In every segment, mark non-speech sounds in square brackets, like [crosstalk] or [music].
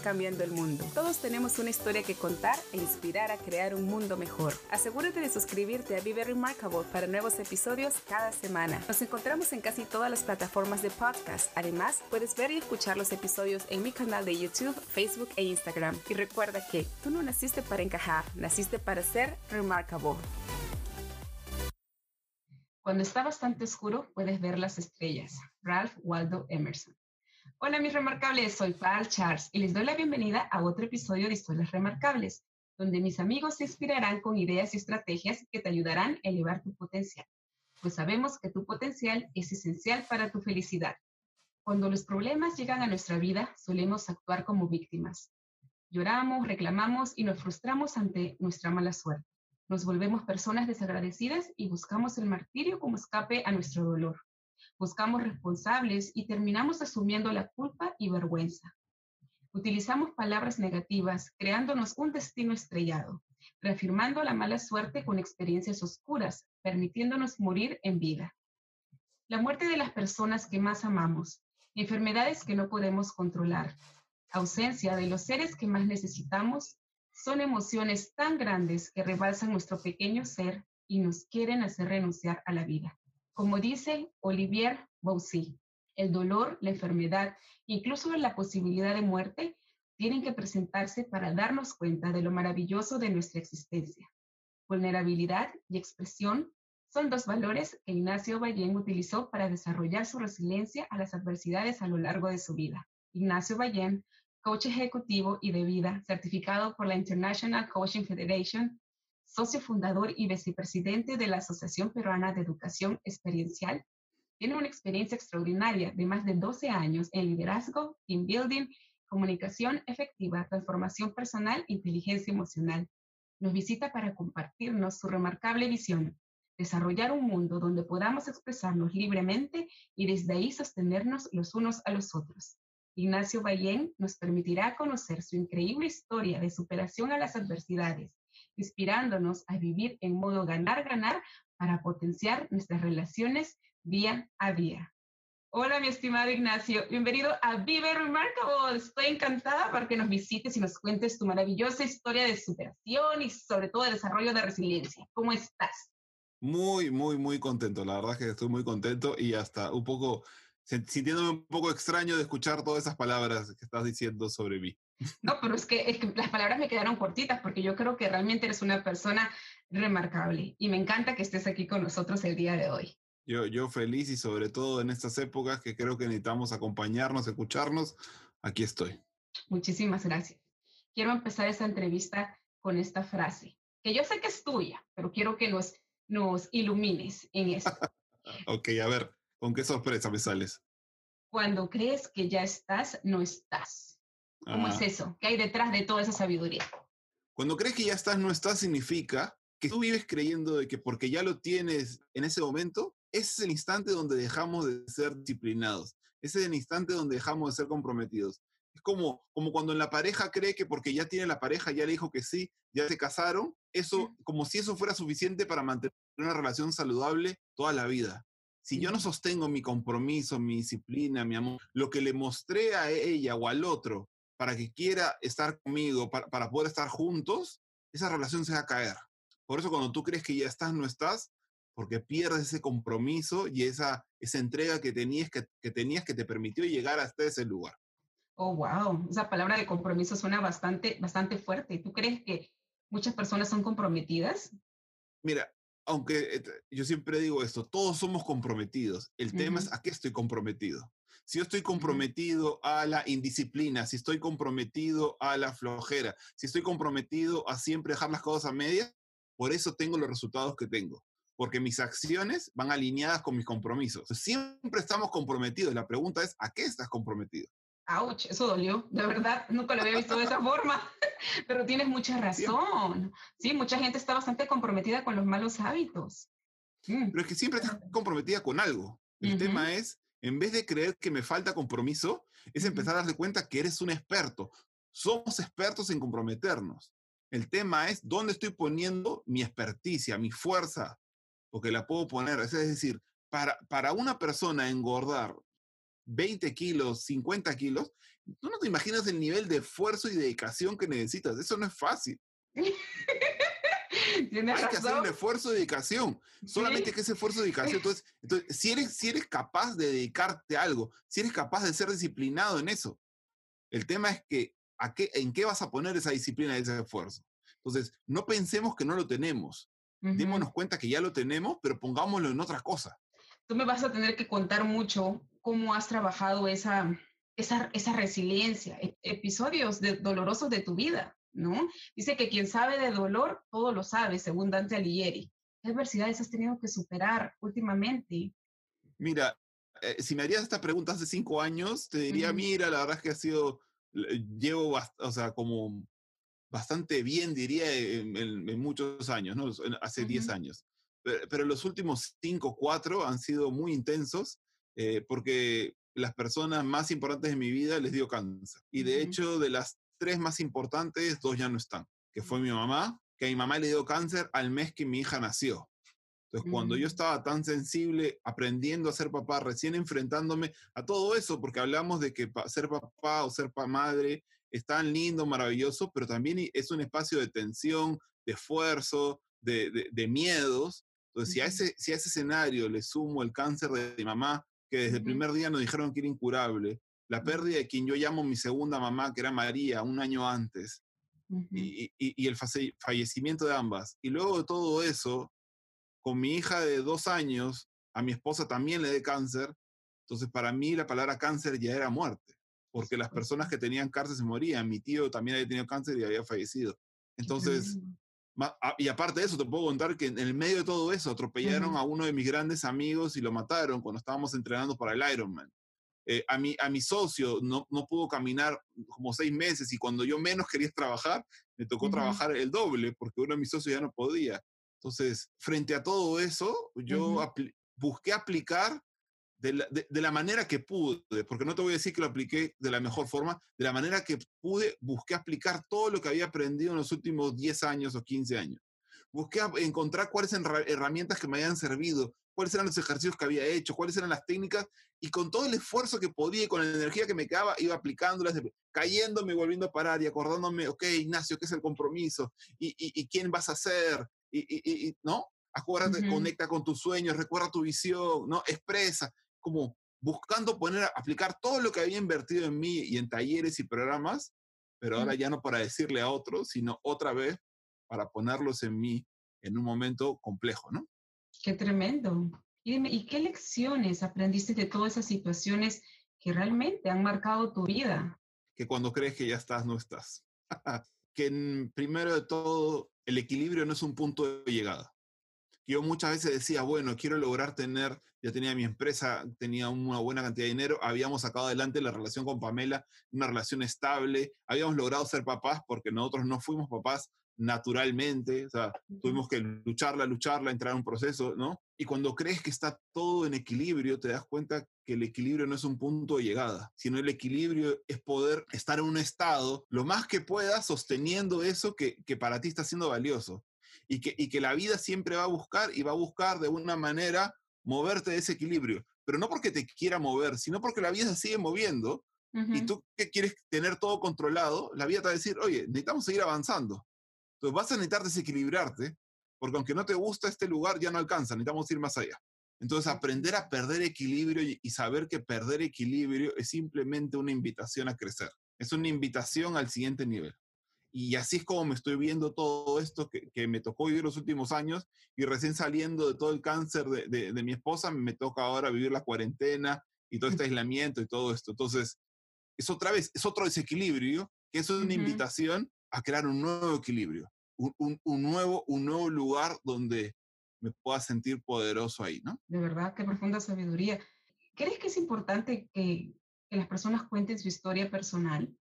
cambiando el mundo. Todos tenemos una historia que contar e inspirar a crear un mundo mejor. Asegúrate de suscribirte a Vive Remarkable para nuevos episodios cada semana. Nos encontramos en casi todas las plataformas de podcast. Además, puedes ver y escuchar los episodios en mi canal de YouTube, Facebook e Instagram. Y recuerda que tú no naciste para encajar, naciste para ser remarkable. Cuando está bastante oscuro, puedes ver las estrellas. Ralph Waldo Emerson. Hola mis remarcables, soy Paul Charles y les doy la bienvenida a otro episodio de Historias Remarcables, donde mis amigos se inspirarán con ideas y estrategias que te ayudarán a elevar tu potencial, pues sabemos que tu potencial es esencial para tu felicidad. Cuando los problemas llegan a nuestra vida, solemos actuar como víctimas. Lloramos, reclamamos y nos frustramos ante nuestra mala suerte. Nos volvemos personas desagradecidas y buscamos el martirio como escape a nuestro dolor buscamos responsables y terminamos asumiendo la culpa y vergüenza. Utilizamos palabras negativas, creándonos un destino estrellado, reafirmando la mala suerte con experiencias oscuras, permitiéndonos morir en vida. La muerte de las personas que más amamos, enfermedades que no podemos controlar, ausencia de los seres que más necesitamos, son emociones tan grandes que rebalsan nuestro pequeño ser y nos quieren hacer renunciar a la vida. Como dice Olivier Boussy, el dolor, la enfermedad, incluso la posibilidad de muerte, tienen que presentarse para darnos cuenta de lo maravilloso de nuestra existencia. Vulnerabilidad y expresión son dos valores que Ignacio Ballén utilizó para desarrollar su resiliencia a las adversidades a lo largo de su vida. Ignacio Ballén, coach ejecutivo y de vida, certificado por la International Coaching Federation, socio fundador y vicepresidente de la Asociación Peruana de Educación Experiencial, tiene una experiencia extraordinaria de más de 12 años en liderazgo, team building, comunicación efectiva, transformación personal inteligencia emocional. Nos visita para compartirnos su remarcable visión, desarrollar un mundo donde podamos expresarnos libremente y desde ahí sostenernos los unos a los otros. Ignacio Ballén nos permitirá conocer su increíble historia de superación a las adversidades, inspirándonos a vivir en modo ganar-ganar para potenciar nuestras relaciones día a día. Hola, mi estimado Ignacio. Bienvenido a Vive Remarkable. Estoy encantada para que nos visites y nos cuentes tu maravillosa historia de superación y sobre todo de desarrollo de resiliencia. ¿Cómo estás? Muy, muy, muy contento. La verdad es que estoy muy contento y hasta un poco sintiéndome un poco extraño de escuchar todas esas palabras que estás diciendo sobre mí. No, pero es que, las palabras me quedaron cortitas porque yo creo que realmente eres una persona remarcable y me encanta que estés aquí con nosotros el día de hoy. Yo, yo feliz y sobre todo en estas épocas que creo que necesitamos acompañarnos, escucharnos, aquí estoy. Muchísimas gracias. Quiero empezar esta entrevista con esta frase, que yo sé que es tuya, pero quiero que nos, nos ilumines en eso. [laughs] ok, a ver, ¿con qué sorpresa me sales? Cuando crees que ya estás, no estás. ¿Cómo es eso? ¿Qué hay detrás de toda esa sabiduría? Cuando crees que ya estás, no estás, significa que tú vives creyendo de que porque ya lo tienes en ese momento, ese es el instante donde dejamos de ser disciplinados. Ese es el instante donde dejamos de ser comprometidos. Es como, como cuando en la pareja cree que porque ya tiene la pareja, ya le dijo que sí, ya se casaron, eso, como si eso fuera suficiente para mantener una relación saludable toda la vida. Si yo no sostengo mi compromiso, mi disciplina, mi amor, lo que le mostré a ella o al otro para que quiera estar conmigo, para, poder estar juntos, esa relación se va a caer. Por eso cuando tú crees que ya estás, no estás, porque pierdes ese compromiso y esa, esa entrega que tenías que, tenías que te permitió llegar hasta ese lugar. Oh, wow. Esa palabra de compromiso suena bastante, bastante fuerte. ¿Tú crees que muchas personas son comprometidas? Mira, aunque eh, yo siempre digo esto, todos somos comprometidos. El tema es a qué estoy comprometido. Si yo estoy comprometido a la indisciplina, si estoy comprometido a la flojera, si estoy comprometido a siempre dejar las cosas a medias, por eso tengo los resultados que tengo. Porque mis acciones van alineadas con mis compromisos. Siempre estamos comprometidos. La pregunta es, ¿a qué estás comprometido? Ouch, eso dolió. De verdad, nunca lo había visto de esa forma. [laughs] Pero tienes mucha razón. Sí, mucha gente está bastante comprometida con los malos hábitos. Mm. Pero es que siempre estás comprometida con algo. El tema es, en vez de creer que me falta compromiso, es empezar a darte cuenta que eres un experto. Somos expertos en comprometernos. El tema es dónde estoy poniendo mi experticia, mi fuerza, porque la puedo poner. Es decir, para, para una persona engordar 20 kilos, 50 kilos, tú no te imaginas el nivel de esfuerzo y dedicación que necesitas. Eso no es fácil. [laughs] Hay que hacer un esfuerzo de dedicación. Solamente que ese esfuerzo de dedicación. Entonces, entonces si, eres, si eres capaz de dedicarte a algo, si eres capaz de ser disciplinado en eso, el tema es que ¿a qué, en qué vas a poner esa disciplina y ese esfuerzo. Entonces, no pensemos que no lo tenemos. Démonos cuenta que ya lo tenemos, pero pongámoslo en otra cosa. Tú me vas a tener que contar mucho cómo has trabajado esa, esa, esa resiliencia, episodios de, dolorosos de tu vida, ¿no? Dice que quien sabe de dolor, todo lo sabe, según Dante Alighieri. ¿Qué adversidades has tenido que superar últimamente? Mira, eh, si me harías esta pregunta hace cinco años, te diría, mira, la verdad es que ha sido, llevo, o sea, como bastante bien, diría, en, muchos años, ¿no? Hace diez años. Pero, pero, los últimos cinco, cuatro han sido muy intensos eh, porque las personas más importantes de mi vida les dio cáncer. Y de hecho, de las tres más importantes, dos ya no están, que fue mi mamá, que a mi mamá le dio cáncer al mes que mi hija nació. Entonces, cuando yo mm. estaba tan sensible, aprendiendo a ser papá, recién enfrentándome a todo eso, porque hablamos de que ser papá o ser madre es tan lindo, maravilloso, pero también es un espacio de tensión, de esfuerzo, de, de, miedos. Entonces, si, a ese, si a ese escenario le sumo el cáncer de mi mamá, que desde el primer día nos dijeron que era incurable, la pérdida de quien yo llamo mi segunda mamá, que era María, un año antes, y, y, el fallecimiento de ambas. Y luego de todo eso, con mi hija de dos años, a mi esposa también le de cáncer, entonces para mí la palabra cáncer ya era muerte, porque las personas que tenían cáncer se morían, mi tío también había tenido cáncer y había fallecido. Entonces, y aparte de eso, te puedo contar que en el medio de todo eso atropellaron a uno de mis grandes amigos y lo mataron cuando estábamos entrenando para el Ironman. Eh, a, mi, a mi socio no, no pudo caminar como seis meses y cuando yo menos quería trabajar, me tocó trabajar el doble porque uno de mis socios ya no podía. Entonces, frente a todo eso, yo busqué aplicar de la, manera que pude, porque no te voy a decir que lo apliqué de la mejor forma, de la manera que pude, busqué aplicar todo lo que había aprendido en los últimos 10 años o 15 años. Busqué encontrar cuáles eran herramientas que me habían servido, cuáles eran los ejercicios que había hecho, cuáles eran las técnicas, y con todo el esfuerzo que podía y con la energía que me quedaba, iba aplicándolas, cayéndome, volviendo a parar y acordándome, ok, Ignacio, ¿qué es el compromiso? ¿Y, y, quién vas a ser? Y, y ¿no? Acuérdate, conecta con tus sueños, recuerda tu visión, ¿no? Expresa como buscando poner, aplicar todo lo que había invertido en mí y en talleres y programas, pero ahora ya no para decirle a otros, sino otra vez para ponerlos en mí en un momento complejo, ¿no? Qué tremendo. Y dime, ¿y qué lecciones aprendiste de todas esas situaciones que realmente han marcado tu vida? Que cuando crees que ya estás, no estás. [laughs] que primero de todo, el equilibrio no es un punto de llegada. Yo muchas veces decía, bueno, quiero lograr tener ya tenía mi empresa, tenía una buena cantidad de dinero, habíamos sacado adelante la relación con Pamela, una relación estable, habíamos logrado ser papás porque nosotros no fuimos papás naturalmente, o sea, tuvimos que lucharla, lucharla, entrar en un proceso, ¿no? Y cuando crees que está todo en equilibrio, te das cuenta que el equilibrio no es un punto de llegada, sino el equilibrio es poder estar en un estado lo más que puedas sosteniendo eso que, que para ti está siendo valioso. Y que, y que la vida siempre va a buscar y va a buscar de una manera moverte de ese equilibrio, pero no porque te quiera mover, sino porque la vida se sigue moviendo y tú que quieres tener todo controlado, la vida te va a decir, oye, necesitamos seguir avanzando. Entonces vas a necesitar desequilibrarte, porque aunque no te gusta este lugar, ya no alcanza, necesitamos ir más allá. Entonces, aprender a perder equilibrio y, saber que perder equilibrio es simplemente una invitación a crecer. Es una invitación al siguiente nivel. Y así es como me estoy viendo todo esto que, que me tocó vivir los últimos años y recién saliendo de todo el cáncer de, de, de mi esposa, me toca ahora vivir la cuarentena y todo este aislamiento y todo esto. Entonces, es otra vez, es otro desequilibrio, que es una invitación a crear un nuevo equilibrio, un, un, un, nuevo, un nuevo lugar donde me pueda sentir poderoso ahí, ¿no? De verdad, qué profunda sabiduría. ¿Crees que es importante que, que las personas cuenten su historia personal?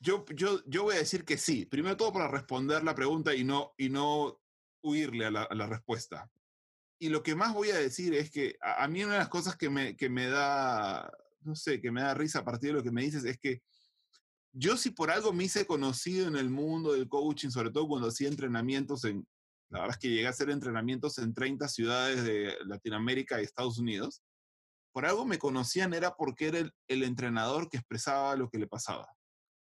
Yo, yo, yo voy a decir que sí. Primero todo para responder la pregunta y no, y no huirle a la, a la respuesta. Y lo que más voy a decir es que a, a, mí una de las cosas que me, que me da, no sé, que me da risa a partir de lo que me dices es que yo si por algo me hice conocido en el mundo del coaching, sobre todo cuando hacía entrenamientos en, la verdad es que llegué a hacer entrenamientos en 30 ciudades de Latinoamérica y Estados Unidos, por algo me conocían era porque era el, entrenador que expresaba lo que le pasaba.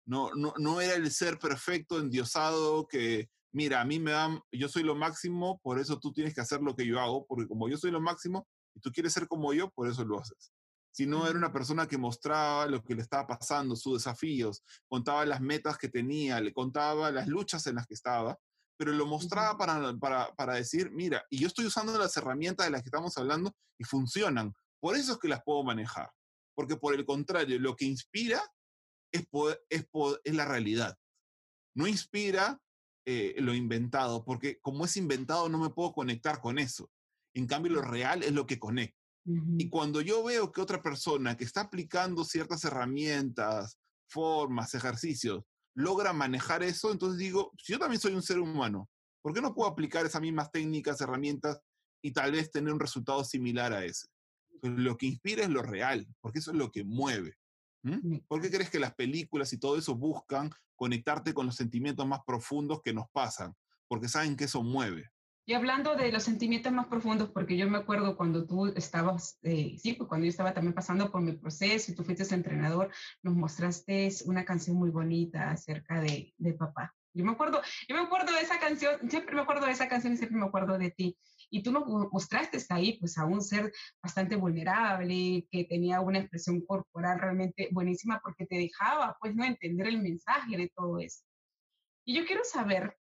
No, no, no era el ser perfecto, endiosado, que, mira, a mí me dan, yo soy lo máximo, por eso tú tienes que hacer lo que yo hago, porque como yo soy lo máximo y tú quieres ser como yo, por eso lo haces sino era una persona que mostraba lo que le estaba pasando, sus desafíos, contaba las metas que tenía, le contaba las luchas en las que estaba, pero lo mostraba para, para, para decir, mira, y yo estoy usando las herramientas de las que estamos hablando y funcionan, por eso es que las puedo manejar, porque por el contrario, lo que inspira es, poder, es, poder, es la realidad, no inspira eh, lo inventado, porque como es inventado no me puedo conectar con eso. En cambio, lo real es lo que conecta. Y cuando yo veo que otra persona que está aplicando ciertas herramientas, formas, ejercicios, logra manejar eso, entonces digo, si yo también soy un ser humano, ¿por qué no puedo aplicar esas mismas técnicas, herramientas y tal vez tener un resultado similar a ese? Pues lo que inspira es lo real, porque eso es lo que mueve. ¿Mm? ¿Por qué crees que las películas y todo eso buscan conectarte con los sentimientos más profundos que nos pasan? Porque saben que eso mueve. Y hablando de los sentimientos más profundos, porque yo me acuerdo cuando tú estabas, eh, sí, pues cuando yo estaba también pasando por mi proceso y tú fuiste entrenador, nos mostraste una canción muy bonita acerca de, de papá. Yo me acuerdo, yo me acuerdo de esa canción, siempre me acuerdo de esa canción y siempre me acuerdo de ti. Y tú nos mostraste ahí, pues, a un ser bastante vulnerable, que tenía una expresión corporal realmente buenísima porque te dejaba, pues, no entender el mensaje de todo eso. Y yo quiero saber,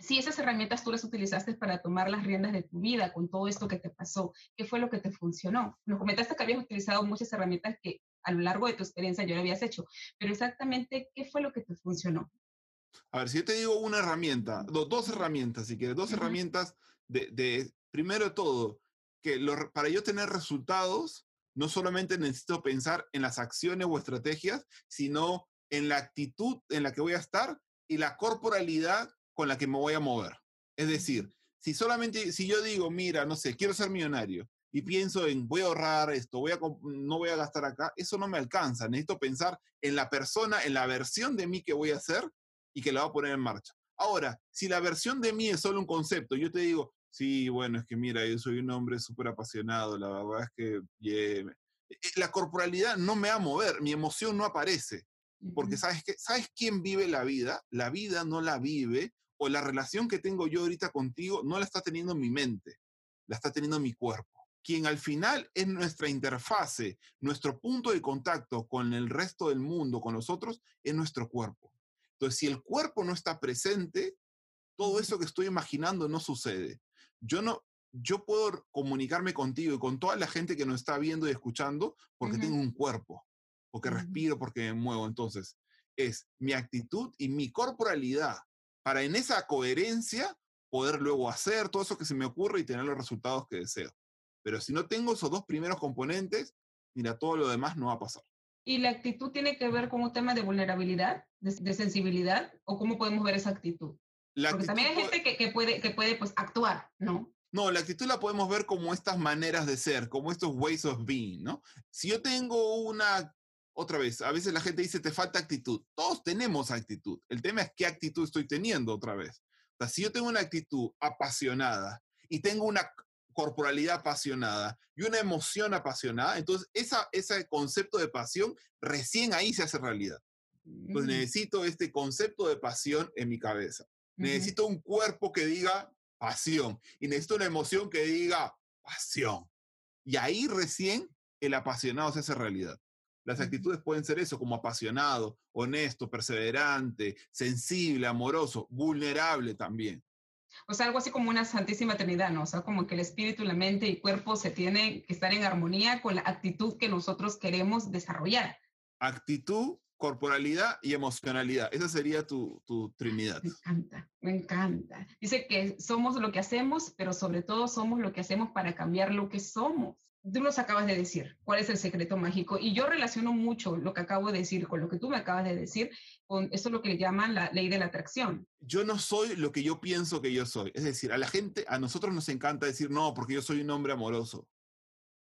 si esas herramientas tú las utilizaste para tomar las riendas de tu vida con todo esto que te pasó, ¿qué fue lo que te funcionó? Nos comentaste que habías utilizado muchas herramientas que a lo largo de tu experiencia ya lo habías hecho, pero exactamente, ¿qué fue lo que te funcionó? A ver, si yo te digo una herramienta, dos, herramientas, si quieres, dos uh -huh. herramientas de, de, primero de todo, que lo, para yo tener resultados, no solamente necesito pensar en las acciones o estrategias, sino en la actitud en la que voy a estar y la corporalidad con la que me voy a mover. Es decir, si solamente, si yo digo, mira, no sé, quiero ser millonario y pienso en voy a ahorrar esto, voy a, no voy a gastar acá, eso no me alcanza. Necesito pensar en la persona, en la versión de mí que voy a hacer y que la voy a poner en marcha. Ahora, si la versión de mí es solo un concepto, yo te digo, sí, bueno, es que mira, yo soy un hombre súper apasionado, la verdad es que yeah. la corporalidad no me va a mover, mi emoción no aparece. Porque sabes que sabes quién vive la vida? La vida no la vive o la relación que tengo yo ahorita contigo no la está teniendo mi mente, la está teniendo mi cuerpo. Quien al final es nuestra interfase, nuestro punto de contacto con el resto del mundo, con nosotros, es nuestro cuerpo. Entonces, si el cuerpo no está presente, todo eso que estoy imaginando no sucede. Yo no, yo puedo comunicarme contigo y con toda la gente que nos está viendo y escuchando porque uh -huh. tengo un cuerpo, porque uh -huh. respiro, porque me muevo. Entonces, es mi actitud y mi corporalidad para en esa coherencia poder luego hacer todo eso que se me ocurre y tener los resultados que deseo. Pero si no tengo esos dos primeros componentes, mira, todo lo demás no va a pasar. ¿Y la actitud tiene que ver con un tema de vulnerabilidad, de, de sensibilidad? ¿O cómo podemos ver esa actitud? La Porque actitud también hay gente que, que, puede, que puede pues, actuar, ¿no? No, la actitud la podemos ver como estas maneras de ser, como estos ways of being, ¿no? Si yo tengo una otra vez, a veces la gente dice, te falta actitud. Todos tenemos actitud. El tema es qué actitud estoy teniendo otra vez. O sea, si yo tengo una actitud apasionada y tengo una corporalidad apasionada y una emoción apasionada, entonces esa, ese concepto de pasión recién ahí se hace realidad. Entonces necesito este concepto de pasión en mi cabeza. Necesito un cuerpo que diga pasión y necesito una emoción que diga pasión. Y ahí recién el apasionado se hace realidad. Las actitudes pueden ser eso, como apasionado, honesto, perseverante, sensible, amoroso, vulnerable también. O sea, algo así como una santísima trinidad, ¿no? O sea, como que el espíritu, la mente y cuerpo se tienen que estar en armonía con la actitud que nosotros queremos desarrollar. Actitud, corporalidad y emocionalidad. Esa sería tu, tu trinidad. Me encanta, me encanta. Dice que somos lo que hacemos, pero sobre todo somos lo que hacemos para cambiar lo que somos tú nos acabas de decir, cuál es el secreto mágico. Y yo relaciono mucho lo que acabo de decir con lo que tú me acabas de decir, con eso es lo que le llaman la ley de la atracción. Yo no soy lo que yo pienso que yo soy. Es decir, a la gente, a nosotros nos encanta decir, no, porque yo soy un hombre amoroso.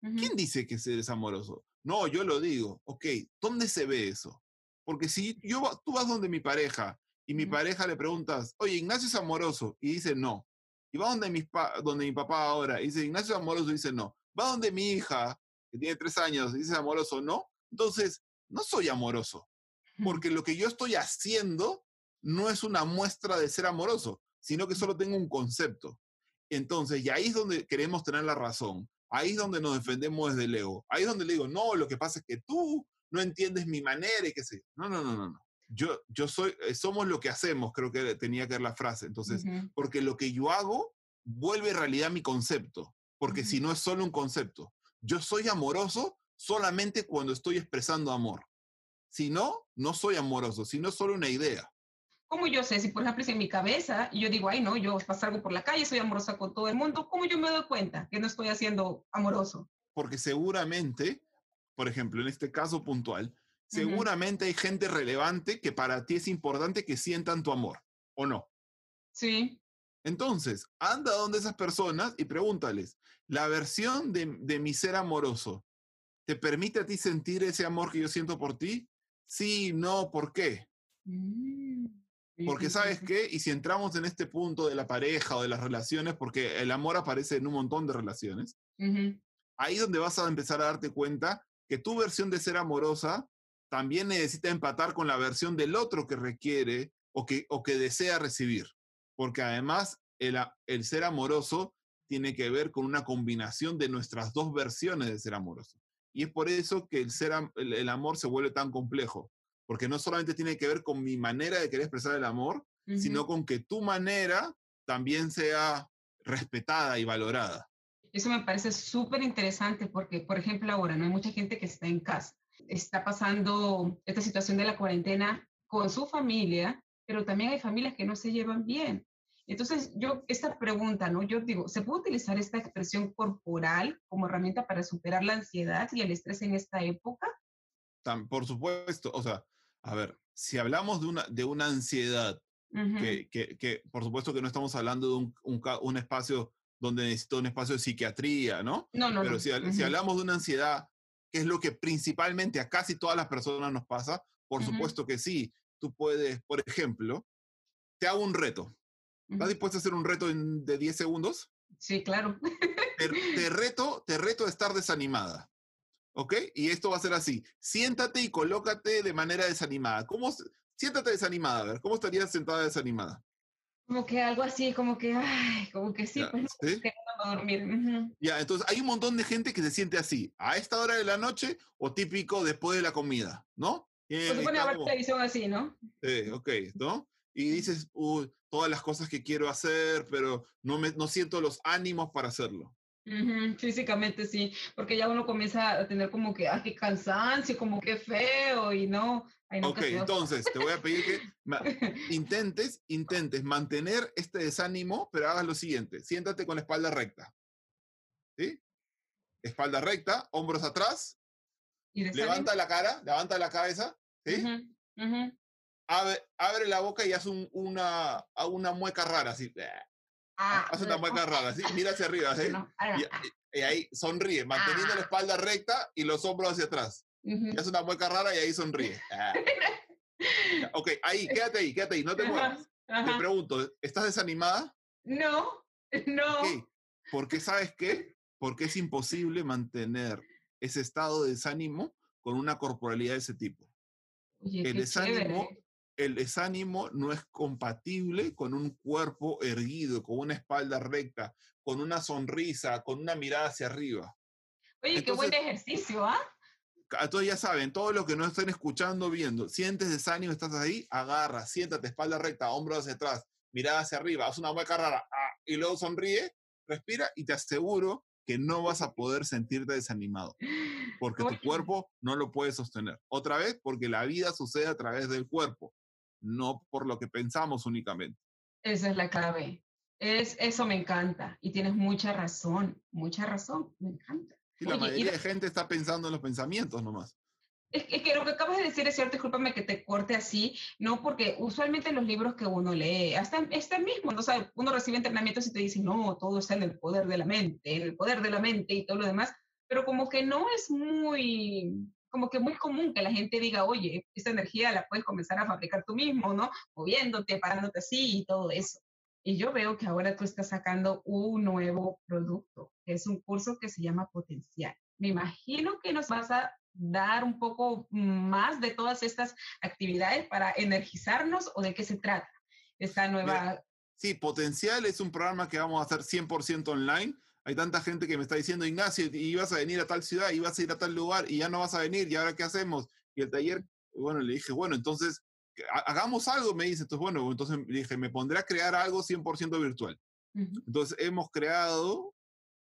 ¿Quién dice que eres amoroso? No, yo lo digo. Ok, ¿dónde se ve eso? Porque si yo, tú vas donde mi pareja y mi pareja le preguntas, oye, Ignacio es amoroso, y dice no. Y va donde donde mi papá ahora y dice, Ignacio es amoroso, y dice no va donde mi hija, que tiene tres años, y dice amoroso, no. Entonces, no soy amoroso, porque lo que yo estoy haciendo no es una muestra de ser amoroso, sino que solo tengo un concepto. Entonces, y ahí es donde queremos tener la razón. Ahí es donde nos defendemos desde el ego. Ahí es donde le digo, no, lo que pasa es que tú no entiendes mi manera y qué sé. No, no, no, no, no. Yo, yo soy, eh, somos lo que hacemos, creo que tenía que ver la frase. Entonces, porque lo que yo hago vuelve realidad mi concepto porque si no es solo un concepto. Yo soy amoroso solamente cuando estoy expresando amor. Si no, no soy amoroso, si no es solo una idea. ¿Cómo yo sé? Si por ejemplo es en mi cabeza y yo digo, ay no, yo algo por la calle, soy amorosa con todo el mundo, ¿cómo yo me doy cuenta que no estoy haciendo amoroso? Porque seguramente, por ejemplo, en este caso puntual, seguramente hay gente relevante que para ti es importante que sientan tu amor, ¿o no? Sí. Entonces, anda donde esas personas y pregúntales, ¿la versión de, mi ser amoroso te permite a ti sentir ese amor que yo siento por ti? Sí, no, ¿por qué? Mm, porque sabes qué, y si entramos en este punto de la pareja o de las relaciones, porque el amor aparece en un montón de relaciones, ahí es donde vas a empezar a darte cuenta que tu versión de ser amorosa también necesita empatar con la versión del otro que requiere o que, o que desea recibir porque además el, el ser amoroso tiene que ver con una combinación de nuestras dos versiones de ser amoroso. Y es por eso que el, ser, el, amor se vuelve tan complejo, porque no solamente tiene que ver con mi manera de querer expresar el amor, sino con que tu manera también sea respetada y valorada. Eso me parece súper interesante porque, por ejemplo, ahora no hay mucha gente que está en casa, está pasando esta situación de la cuarentena con su familia pero también hay familias que no se llevan bien. Entonces, yo, esta pregunta, ¿no? Yo digo, ¿se puede utilizar esta expresión corporal como herramienta para superar la ansiedad y el estrés en esta época? por supuesto, o sea, a ver, si hablamos de una, de una ansiedad, que, que, que, por supuesto que no estamos hablando de un, un, un, espacio donde necesito un espacio de psiquiatría, ¿no? No, no. Pero Si, si, hablamos de una ansiedad, que es lo que principalmente a casi todas las personas nos pasa, por supuesto que sí tú puedes, por ejemplo, te hago un reto. ¿Estás dispuesto a hacer un reto de 10 segundos? Sí, claro. Te, [laughs] reto, te reto a estar desanimada. ¿Ok? Y esto va a ser así. Siéntate y colócate de manera desanimada. ¿Cómo, siéntate desanimada, a ver, ¿cómo estarías sentada desanimada? Como que algo así, como que, ay, como que sí, pues ¿sí? no dormir. Ya, entonces hay un montón de gente que se siente así, a esta hora de la noche o típico después de la comida, ¿no? se pone a ver televisión así, ¿no? Sí, ok, ¿no? Y dices, todas las cosas que quiero hacer, pero no, me, no siento los ánimos para hacerlo. Físicamente sí, porque ya uno comienza a tener como que, ah, qué cansancio, como que feo y no. ok, entonces te voy a pedir que [laughs] intentes, intentes mantener este desánimo, pero hagas lo siguiente, siéntate con la espalda recta. ¿Sí? Espalda recta, hombros atrás, levanta la cara, levanta la cabeza, ¿sí? Abre, la boca y haz una, una mueca rara, así. Ah, haz una mueca rara, ¿sí? Mira hacia arriba, [laughs] ¿sí? Y, ahí sonríe, manteniendo la ah. espalda recta y los hombros hacia atrás. Y haz una mueca rara y ahí sonríe. Ah. [laughs] ok, ahí, quédate ahí, quédate ahí, no te muevas. Te pregunto, ¿estás desanimada? No, [laughs] no. ¿Por qué sabes qué? Porque es imposible mantener ese estado de desánimo con una corporalidad de ese tipo. el, desánimo, el desánimo no es compatible con un cuerpo erguido, con una espalda recta, con una sonrisa, con una mirada hacia arriba. Oye, qué buen ejercicio, ¿ah? Entonces ya saben, todos los que no estén escuchando, viendo, sientes desánimo, estás ahí, agarra, siéntate, espalda recta, hombros hacia atrás, mirada hacia arriba, haz una hueca rara, ah, y luego sonríe, respira y te aseguro que no vas a poder sentirte desanimado, porque tu cuerpo no lo puede sostener. Otra vez, porque la vida sucede a través del cuerpo, no por lo que pensamos únicamente. Esa es la clave. Es, eso me encanta y tienes mucha razón, mucha razón, me encanta. Y la mayoría de gente está pensando en los pensamientos nomás. Es que, lo que acabas de decir es cierto, discúlpame que te corte así, ¿no? Porque usualmente los libros que uno lee, hasta este mismo, ¿no? O uno recibe entrenamientos y te dice, no, todo está en el poder de la mente, en el poder de la mente y todo lo demás, pero como que no es muy, como que muy común que la gente diga, oye, esta energía la puedes comenzar a fabricar tú mismo, ¿no? Moviéndote, parándote así y todo eso. Y yo veo que ahora tú estás sacando un nuevo producto, que es un curso que se llama Potencial. Me imagino que nos vas a dar un poco más de todas estas actividades para energizarnos o de qué se trata esta nueva... Sí, Potencial es un programa que vamos a hacer 100% online. Hay tanta gente que me está diciendo, Ignacio, ibas a venir a tal ciudad, ibas a ir a tal lugar y ya no vas a venir, ¿y ahora qué hacemos? Y el taller, bueno, le dije, bueno, entonces hagamos algo, me dice. Entonces, bueno, entonces dije, me pondré a crear algo 100% virtual. Entonces, hemos creado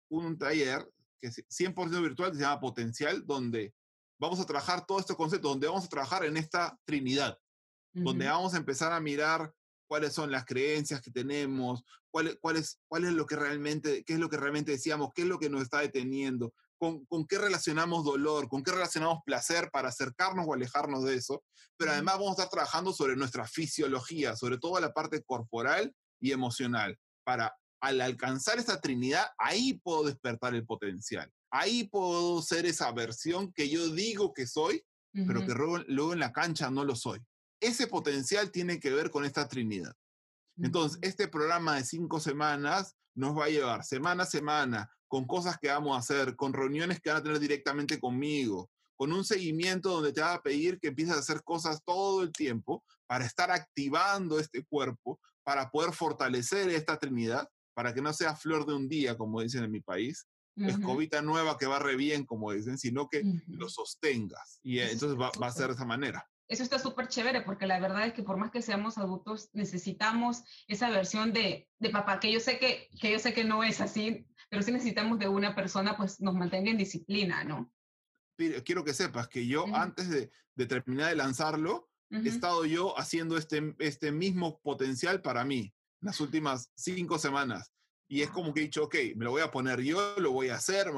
un taller que es 100% virtual que se llama Potencial, donde vamos a trabajar todo este concepto, donde vamos a trabajar en esta Trinidad, donde vamos a empezar a mirar cuáles son las creencias que tenemos, cuál, cuál, es, cuál es lo que realmente, qué es lo que realmente decíamos, qué es lo que nos está deteniendo, con, con, qué relacionamos dolor, con qué relacionamos placer para acercarnos o alejarnos de eso, pero además vamos a estar trabajando sobre nuestra fisiología, sobre todo la parte corporal y emocional, para al alcanzar esta trinidad, ahí puedo despertar el potencial, ahí puedo ser esa versión que yo digo que soy, pero que luego, luego en la cancha no lo soy. Ese potencial tiene que ver con esta trinidad. Entonces, este programa de cinco semanas nos va a llevar semana a semana con cosas que vamos a hacer, con reuniones que van a tener directamente conmigo, con un seguimiento donde te va a pedir que empieces a hacer cosas todo el tiempo para estar activando este cuerpo, para poder fortalecer esta trinidad, para que no sea flor de un día, como dicen en mi país, escobita nueva que va re bien, como dicen, sino que lo sostengas. Y entonces va, va, a ser de esa manera eso está súper chévere porque la verdad es que por más que seamos adultos, necesitamos esa versión de, de papá, que yo, sé que, que yo sé que no es así, pero sí necesitamos de una persona pues nos mantenga en disciplina, ¿no? Quiero que sepas que yo antes de, de, terminar de lanzarlo, he estado yo haciendo este, este mismo potencial para mí las últimas cinco semanas. Y es como que he dicho, ok, me lo voy a poner yo, lo voy a hacer.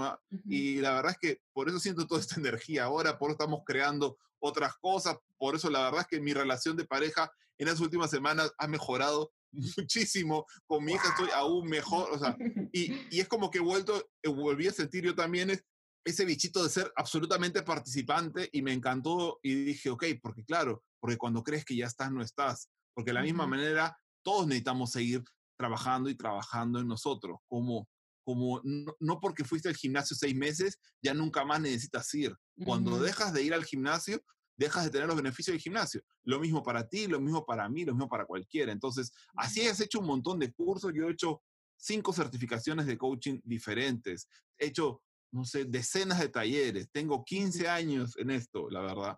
Y la verdad es que por eso siento toda esta [laughs] energía ahora, por eso estamos creando otras cosas. Por eso la verdad es que mi relación de pareja en las últimas semanas ha mejorado [laughs] muchísimo. Con mi hija estoy aún mejor. O sea, [laughs] y, y, es como que he vuelto, eh, volví a sentir yo también es, ese bichito de ser absolutamente participante y me encantó y dije, ok, porque claro, porque cuando crees que ya estás, no estás. Porque de la misma manera, todos necesitamos seguir trabajando y trabajando en nosotros, como, como no, porque fuiste al gimnasio seis meses, ya nunca más necesitas ir. Cuando dejas de ir al gimnasio, dejas de tener los beneficios del gimnasio. Lo mismo para ti, lo mismo para mí, lo mismo para cualquiera. Entonces, así has hecho un montón de cursos. Yo he hecho cinco certificaciones de coaching diferentes. He hecho, no sé, decenas de talleres. Tengo 15 años en esto, la verdad.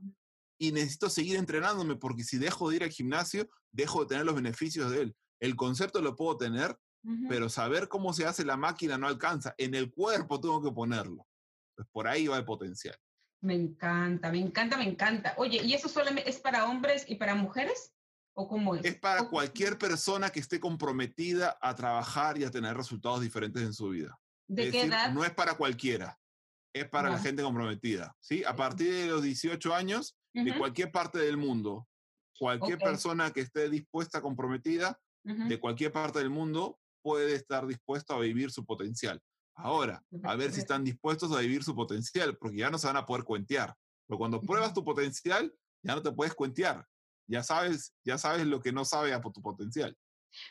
Y necesito seguir entrenándome porque si dejo de ir al gimnasio, dejo de tener los beneficios de él. El concepto lo puedo tener, pero saber cómo se hace la máquina no alcanza. En el cuerpo tengo que ponerlo. Pues por ahí va el potencial. Me encanta, me encanta, me encanta. Oye, ¿y eso solamente es para hombres y para mujeres? ¿O cómo es? Es para cualquier persona que esté comprometida a trabajar y a tener resultados diferentes en su vida. ¿De qué edad? No es para cualquiera, es para la gente comprometida. ¿sí? A partir de los 18 años, de cualquier parte del mundo, cualquier persona que esté dispuesta, comprometida, de cualquier parte del mundo, puede estar dispuesto a vivir su potencial. Ahora, a ver si están dispuestos a vivir su potencial, porque ya no se van a poder cuentear. Pero cuando pruebas tu potencial, ya no te puedes cuentear. Ya sabes, ya sabes lo que no sabe a tu potencial.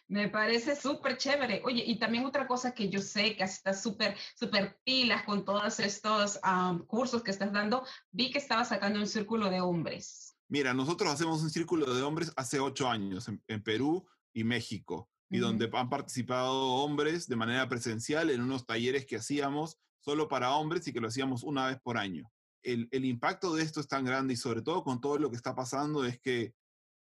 Me parece súper chévere. Oye, y también otra cosa que yo sé que estás súper, súper pilas con todos estos cursos que estás dando, vi que estabas sacando un círculo de hombres. Mira, nosotros hacemos un círculo de hombres hace ocho años en Perú y México y donde han participado hombres de manera presencial en unos talleres que hacíamos solo para hombres y que lo hacíamos una vez por año. El, el impacto de esto es tan grande y sobre todo con todo lo que está pasando es que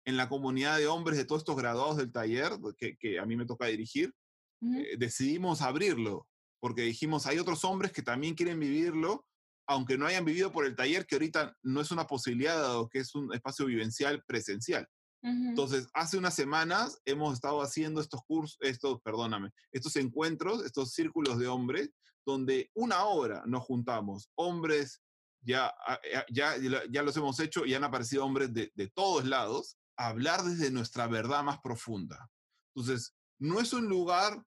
en la comunidad de hombres de todos estos graduados del taller, que, que a mí me toca dirigir, eh, decidimos abrirlo, porque dijimos, hay otros hombres que también quieren vivirlo, aunque no hayan vivido por el taller, que ahorita no es una posibilidad, dado que es un espacio vivencial presencial. Entonces, hace unas semanas hemos estado haciendo estos cursos, estos, perdóname, estos encuentros, estos círculos de hombres, donde una hora nos juntamos, hombres, ya, ah, ya, ya, los hemos hecho y han aparecido hombres de, de todos lados, a hablar desde nuestra verdad más profunda. Entonces, no es un lugar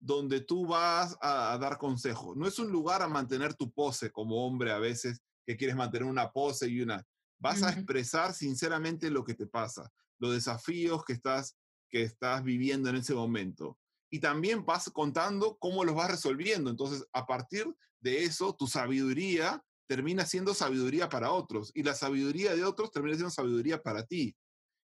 donde tú vas a, dar consejo. No es un lugar a mantener tu pose como hombre a veces que quieres mantener una pose y una. Vas a expresar sinceramente lo que te pasa, los desafíos que estás, que estás viviendo en ese momento. Y también vas contando cómo los vas resolviendo. Entonces, a partir de eso, tu sabiduría termina siendo sabiduría para otros y la sabiduría de otros termina siendo sabiduría para ti.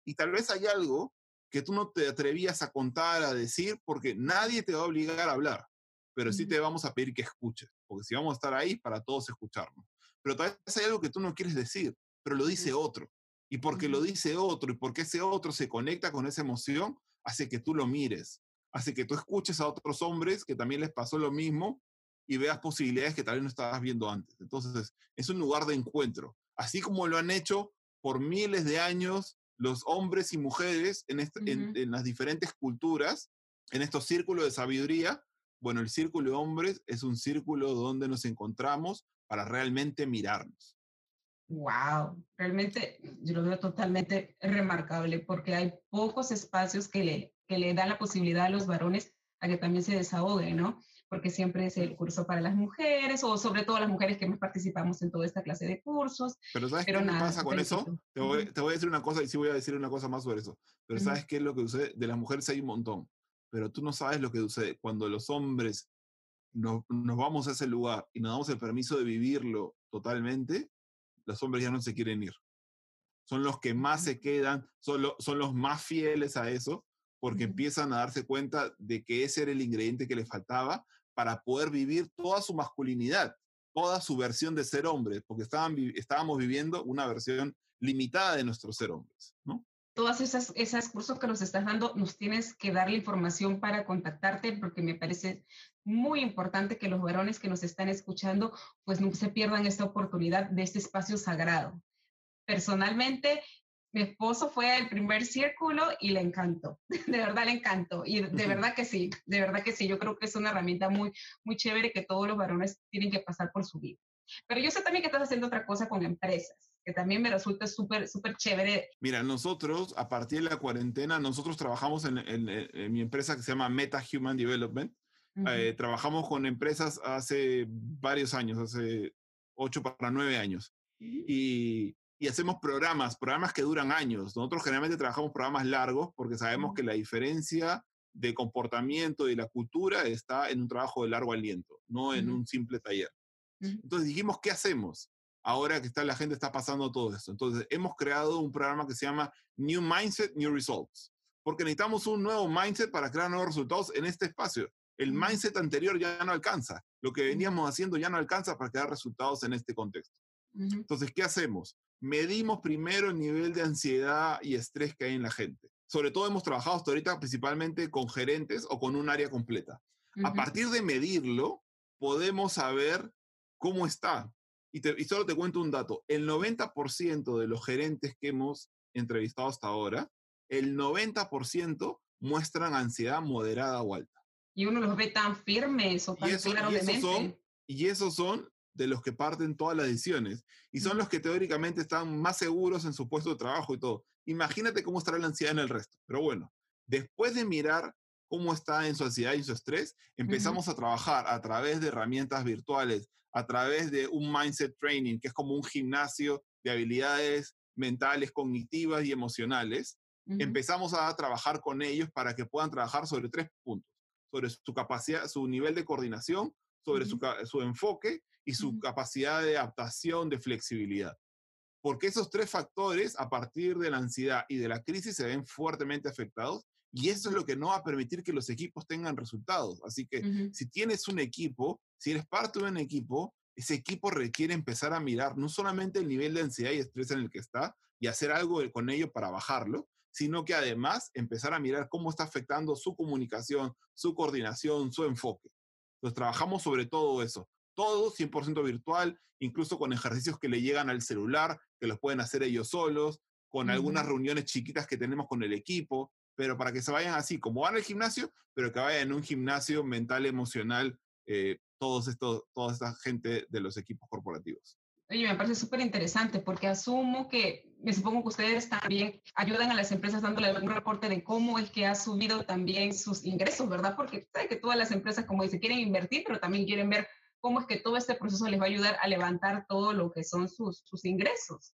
Y tal vez hay algo que tú no te atrevías a contar, a decir, porque nadie te va a obligar a hablar, pero sí te vamos a pedir que escuches, porque si vamos a estar ahí para todos escucharnos. Pero tal vez hay algo que tú no quieres decir, pero lo dice otro. Y porque lo dice otro y porque ese otro se conecta con esa emoción, hace que tú lo mires, hace que tú escuches a otros hombres que también les pasó lo mismo y veas posibilidades que tal vez no estabas viendo antes. Entonces, es un lugar de encuentro. Así como lo han hecho por miles de años los hombres y mujeres en, en, las diferentes culturas, en estos círculos de sabiduría, bueno, el círculo de hombres es un círculo donde nos encontramos para realmente mirarnos. Wow, realmente yo lo veo totalmente remarcable porque hay pocos espacios que le, que le dan la posibilidad a los varones a que también se desahoguen, ¿no? porque siempre es el curso para las mujeres, o sobre todo las mujeres que más participamos en toda esta clase de cursos. Pero ¿sabes qué pasa con eso? Te voy, te voy, a decir una cosa y sí voy a decir una cosa más sobre eso. Pero ¿sabes qué es lo que sucede? De las mujeres hay un montón, pero tú no sabes lo que sucede cuando los hombres nos, nos vamos a ese lugar y nos damos el permiso de vivirlo totalmente, los hombres ya no se quieren ir. Son los que más se quedan, son, son los más fieles a eso, porque empiezan a darse cuenta de que ese era el ingrediente que les faltaba para poder vivir toda su masculinidad, toda su versión de ser hombre, porque estaban, estábamos viviendo una versión limitada de nuestro ser hombres, ¿no? Todas esas, esas cursos que nos estás dando, nos tienes que dar la información para contactarte, porque me parece muy importante que los varones que nos están escuchando, pues no se pierdan esta oportunidad de este espacio sagrado. Personalmente, mi esposo fue el primer círculo y le encantó, [laughs] de verdad le encantó. Y de verdad que sí, de verdad que sí, yo creo que es una herramienta muy, muy chévere que todos los varones tienen que pasar por su vida. Pero yo sé también que estás haciendo otra cosa con empresas, que también me resulta súper, súper chévere. Mira, nosotros, a partir de la cuarentena, nosotros trabajamos en, en, mi empresa que se llama Meta Human Development. Eh, trabajamos con empresas hace varios años, hace ocho para nueve años. Y y hacemos programas, programas que duran años. Nosotros generalmente trabajamos programas largos porque sabemos que la diferencia de comportamiento y la cultura está en un trabajo de largo aliento, no en un simple taller. Entonces dijimos, ¿qué hacemos? Ahora que está, la gente está pasando todo esto. Entonces hemos creado un programa que se llama New Mindset, New Results, porque necesitamos un nuevo mindset para crear nuevos resultados en este espacio. El mindset anterior ya no alcanza. Lo que veníamos haciendo ya no alcanza para crear resultados en este contexto. Entonces, ¿qué hacemos? medimos primero el nivel de ansiedad y estrés que hay en la gente. Sobre todo hemos trabajado hasta ahorita principalmente con gerentes o con un área completa. A partir de medirlo, podemos saber cómo está. Y, y solo te cuento un dato. El 90% de los gerentes que hemos entrevistado hasta ahora, el 90% muestran ansiedad moderada o alta. Y uno los ve tan firmes o tan y eso, y esos son, y esos son de los que parten todas las decisiones y son los que teóricamente están más seguros en su puesto de trabajo y todo. Imagínate cómo estará la ansiedad en el resto. Pero bueno, después de mirar cómo está en su ansiedad y en su estrés, empezamos a trabajar a través de herramientas virtuales, a través de un mindset training, que es como un gimnasio de habilidades mentales, cognitivas y emocionales. Empezamos a trabajar con ellos para que puedan trabajar sobre tres puntos, sobre su capacidad, su nivel de coordinación, sobre su, su enfoque y su capacidad de adaptación, de flexibilidad. Porque esos tres factores, a partir de la ansiedad y de la crisis, se ven fuertemente afectados Y eso es lo que no va a permitir que los equipos tengan resultados. Así que si tienes un equipo, si eres parte de un equipo, ese equipo requiere empezar a mirar no solamente el nivel de ansiedad y estrés en el que está y hacer algo con ello para bajarlo, sino que además empezar a mirar cómo está afectando su comunicación, su coordinación, su enfoque. Entonces trabajamos sobre todo eso. Todo 100% virtual, incluso con ejercicios que le llegan al celular, que los pueden hacer ellos solos, con algunas reuniones chiquitas que tenemos con el equipo, pero para que se vayan así, como van al gimnasio, pero que vayan en un gimnasio mental, emocional, eh, todos estos, toda esta gente de los equipos corporativos. Oye, me parece súper interesante porque asumo que, me supongo que ustedes también ayudan a las empresas dándole un reporte de cómo es que ha subido también sus ingresos, ¿verdad? Porque sabe que todas las empresas, como dice, quieren invertir, pero también quieren ver cómo es que todo este proceso les va a ayudar a levantar todo lo que son sus, sus ingresos.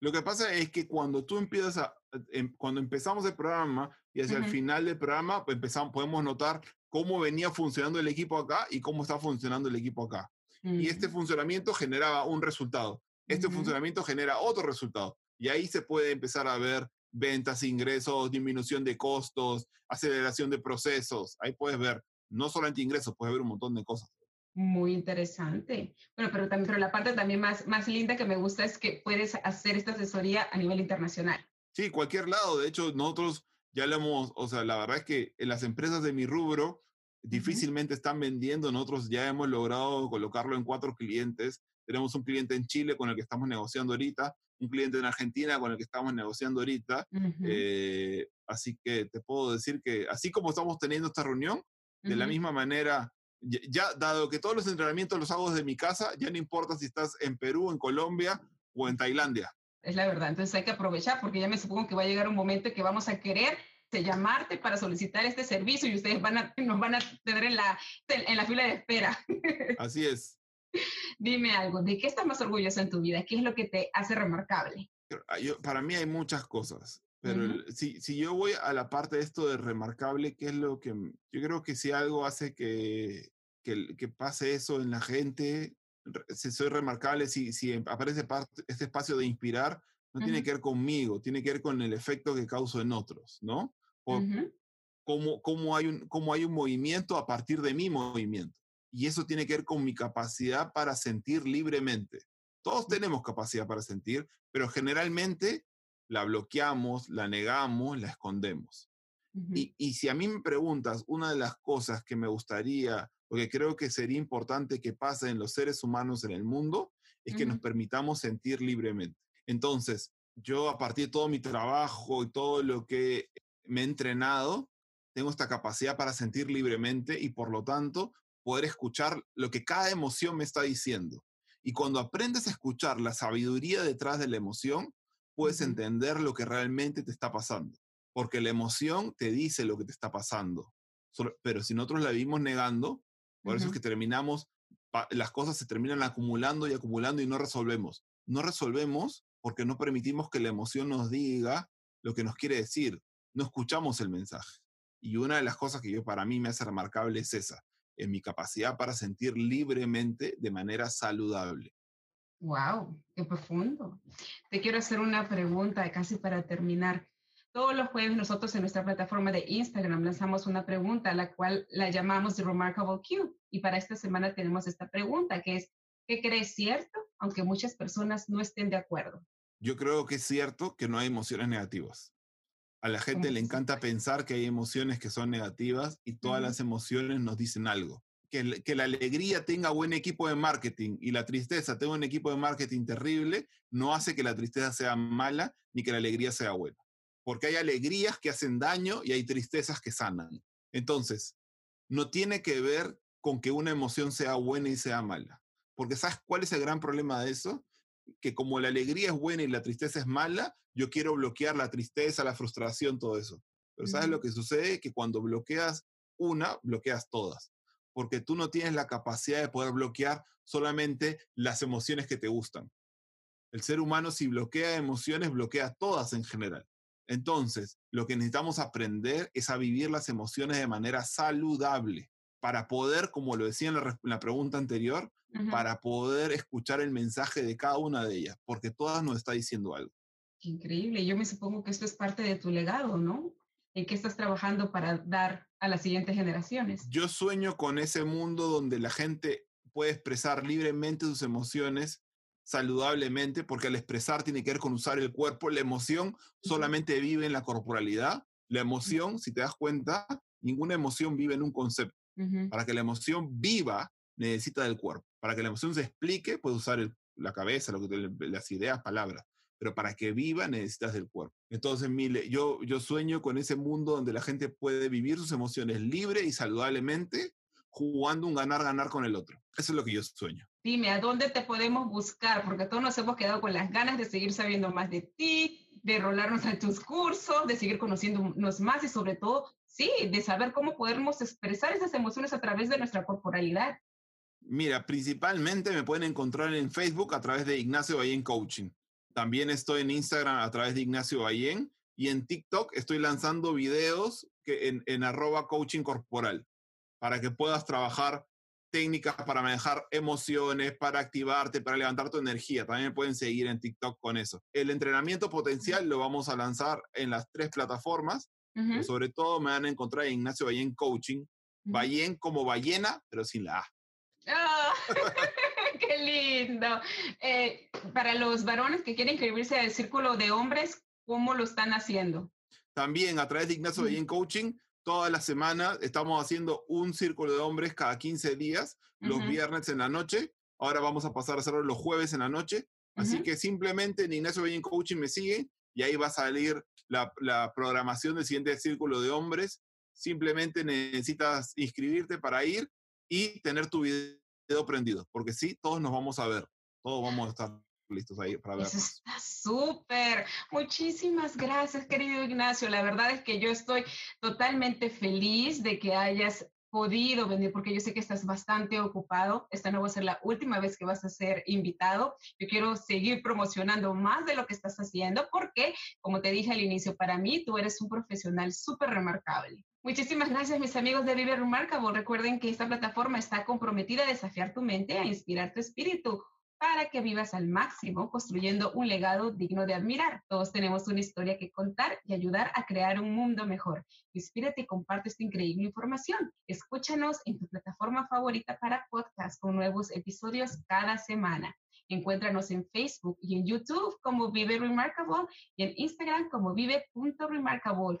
Lo que pasa es que cuando tú empiezas a, em, cuando empezamos el programa y hacia el final del programa, pues empezamos, podemos notar cómo venía funcionando el equipo acá y cómo está funcionando el equipo acá. Y este funcionamiento generaba un resultado. Este funcionamiento genera otro resultado. Y ahí se puede empezar a ver ventas, ingresos, disminución de costos, aceleración de procesos. Ahí puedes ver no solamente ingresos, puedes ver un montón de cosas. Muy interesante. Bueno, pero también pero la parte también más, más linda que me gusta es que puedes hacer esta asesoría a nivel internacional. Sí, cualquier lado. De hecho, nosotros ya lo hemos, o sea, la verdad es que en las empresas de mi rubro difícilmente están vendiendo. Nosotros ya hemos logrado colocarlo en cuatro clientes. Tenemos un cliente en Chile con el que estamos negociando ahorita, un cliente en Argentina con el que estamos negociando ahorita. Eh, así que te puedo decir que así como estamos teniendo esta reunión, de la misma manera ya, dado que todos los entrenamientos los hago desde mi casa, ya no importa si estás en Perú, en Colombia o en Tailandia. Es la verdad, entonces hay que aprovechar porque ya me supongo que va a llegar un momento que vamos a querer llamarte para solicitar este servicio y ustedes van a, [laughs] nos van a tener en la, en la fila de espera. [laughs] Así es. Dime algo, ¿de qué estás más orgulloso en tu vida? ¿Qué es lo que te hace remarcable? Ah, para mí hay muchas cosas, pero si, si, yo voy a la parte de esto de remarcable, ¿qué es lo que yo creo que si algo hace que, que, pase eso en la gente, si soy remarcable, si, si aparece parte, este espacio de inspirar, no tiene que ver conmigo, tiene que ver con el efecto que causo en otros, ¿no? O cómo, hay un, cómo hay un movimiento a partir de mi movimiento. Y eso tiene que ver con mi capacidad para sentir libremente. Todos tenemos capacidad para sentir, pero generalmente la bloqueamos, la negamos, la escondemos. y, y, si a mí me preguntas, una de las cosas que me gustaría porque creo que sería importante que pase en los seres humanos en el mundo, es que nos permitamos sentir libremente. Entonces, yo a partir de todo mi trabajo y todo lo que me he entrenado, tengo esta capacidad para sentir libremente y por lo tanto poder escuchar lo que cada emoción me está diciendo. Y cuando aprendes a escuchar la sabiduría detrás de la emoción, puedes entender lo que realmente te está pasando. Porque la emoción te dice lo que te está pasando. Pero si nosotros la vivimos negando, por eso es que terminamos, las cosas se terminan acumulando y acumulando y no resolvemos. No resolvemos porque no permitimos que la emoción nos diga lo que nos quiere decir. No escuchamos el mensaje. Y una de las cosas que yo para mí me hace remarcable es esa, en mi capacidad para sentir libremente de manera saludable. Wow, qué profundo. Te quiero hacer una pregunta casi para terminar. Todos los jueves nosotros en nuestra plataforma de Instagram lanzamos una pregunta, la cual la llamamos The Remarkable Q. Y para esta semana tenemos esta pregunta, que es, ¿qué crees cierto, aunque muchas personas no estén de acuerdo? Yo creo que es cierto que no hay emociones negativas. A la gente le encanta pensar que hay emociones que son negativas y todas las emociones nos dicen algo. Que, que, la alegría tenga buen equipo de marketing y la tristeza tenga un equipo de marketing terrible, no hace que la tristeza sea mala ni que la alegría sea buena porque hay alegrías que hacen daño y hay tristezas que sanan. Entonces, no tiene que ver con que una emoción sea buena y sea mala, porque ¿sabes cuál es el gran problema de eso? Que como la alegría es buena y la tristeza es mala, yo quiero bloquear la tristeza, la frustración, todo eso. Pero ¿sabes lo que sucede? Que cuando bloqueas una, bloqueas todas, porque tú no tienes la capacidad de poder bloquear solamente las emociones que te gustan. El ser humano si bloquea emociones, bloquea todas en general. Entonces, lo que necesitamos aprender es a vivir las emociones de manera saludable para poder, como lo decía en la, pregunta anterior, para poder escuchar el mensaje de cada una de ellas, porque todas nos está diciendo algo. increíble. Yo me supongo que esto es parte de tu legado, ¿no? ¿En qué estás trabajando para dar a las siguientes generaciones? Yo sueño con ese mundo donde la gente puede expresar libremente sus emociones saludablemente, porque al expresar tiene que ver con usar el cuerpo. La emoción solamente vive en la corporalidad. La emoción, si te das cuenta, ninguna emoción vive en un concepto. Para que la emoción viva, necesita del cuerpo. Para que la emoción se explique, puede usar la cabeza, lo que, las ideas, palabras. Pero para que viva, necesitas del cuerpo. Entonces, Mile, yo, yo sueño con ese mundo donde la gente puede vivir sus emociones libre y saludablemente, jugando un ganar-ganar con el otro. Eso es lo que yo sueño. Dime, ¿a dónde te podemos buscar? Porque todos nos hemos quedado con las ganas de seguir sabiendo más de ti, de rolarnos en tus cursos, de seguir conociéndonos más y sobre todo, sí, de saber cómo podemos expresar esas emociones a través de nuestra corporalidad. Mira, principalmente me pueden encontrar en Facebook a través de Ignacio Ballén Coaching. También estoy en Instagram a través de Ignacio Ballén y en TikTok estoy lanzando videos que en, en arroba coaching corporal para que puedas trabajar técnicas para manejar emociones, para activarte, para levantar tu energía. También me pueden seguir en TikTok con eso. El entrenamiento potencial lo vamos a lanzar en las tres plataformas. Sobre todo me van a encontrar en Ignacio Ballén Coaching. Ballén como ballena, pero sin la A. ¡Ah! [laughs] [laughs] ¡Qué lindo! Eh, para los varones que quieren inscribirse al círculo de hombres, ¿cómo lo están haciendo? También a través de Ignacio Ballén Coaching, toda la semana estamos haciendo un círculo de hombres cada 15 días, los viernes en la noche. Ahora vamos a pasar a hacerlo los jueves en la noche. Así que simplemente en Ignacio Ballén Coaching me sigue y ahí va a salir la, la programación del siguiente círculo de hombres. Simplemente necesitas inscribirte para ir y tener tu video prendido, porque sí, todos nos vamos a ver, todos vamos a estar listos ahí para ver. Eso está súper. Muchísimas gracias, querido Ignacio. La verdad es que yo estoy totalmente feliz de que hayas podido venir porque yo sé que estás bastante ocupado. Esta no va a ser la última vez que vas a ser invitado. Yo quiero seguir promocionando más de lo que estás haciendo porque, como te dije al inicio, para mí tú eres un profesional súper remarcable. Muchísimas gracias, mis amigos de Vive Remarkable. Recuerden que esta plataforma está comprometida a desafiar tu mente, a inspirar tu espíritu para que vivas al máximo, construyendo un legado digno de admirar. Todos tenemos una historia que contar y ayudar a crear un mundo mejor. Inspírate y comparte esta increíble información. Escúchanos en tu plataforma favorita para podcast con nuevos episodios cada semana. Encuéntranos en Facebook y en YouTube como Vive Remarkable y en Instagram como vive.remarkable.